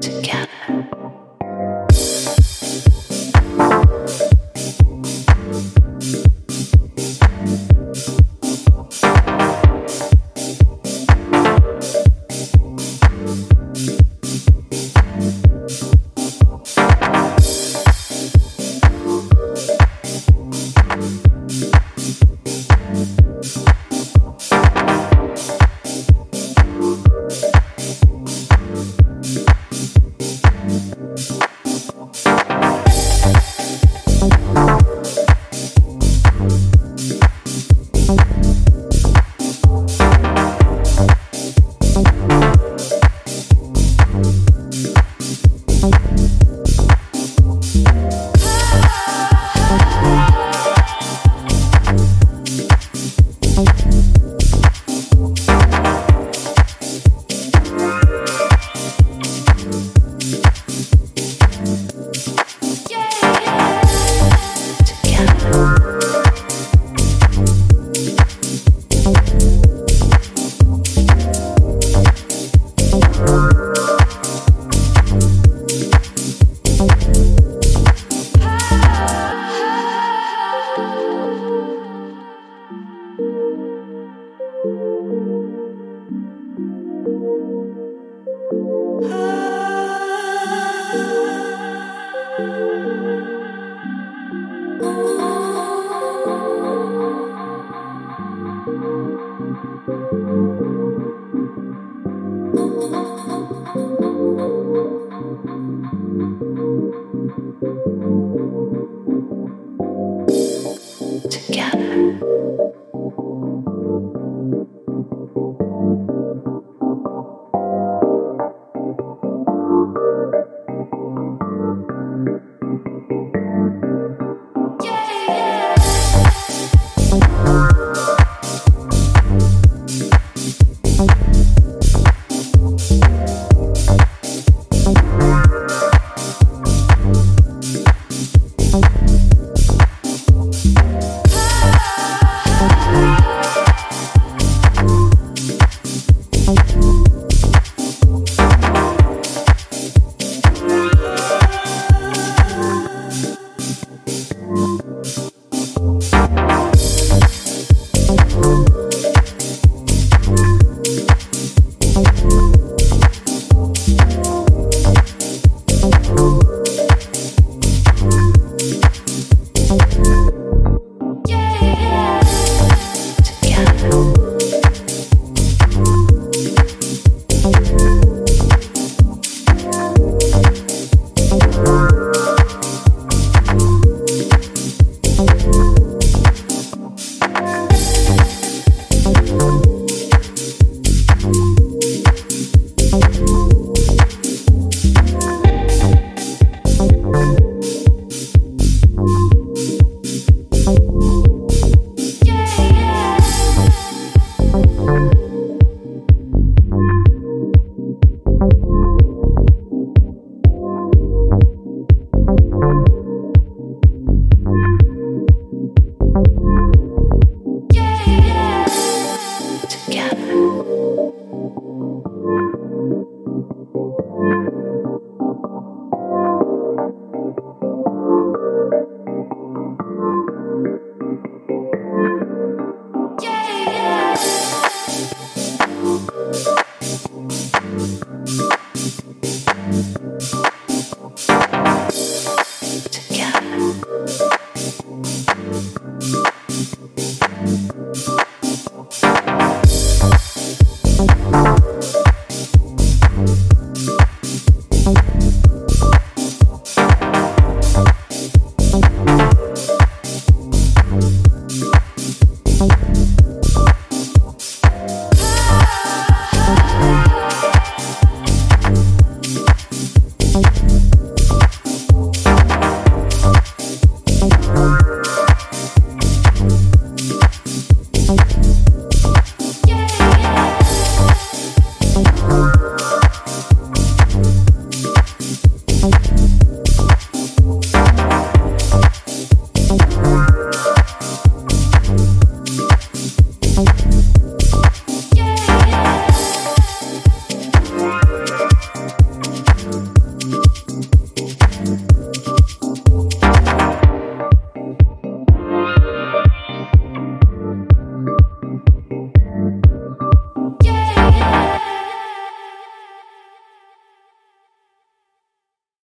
together.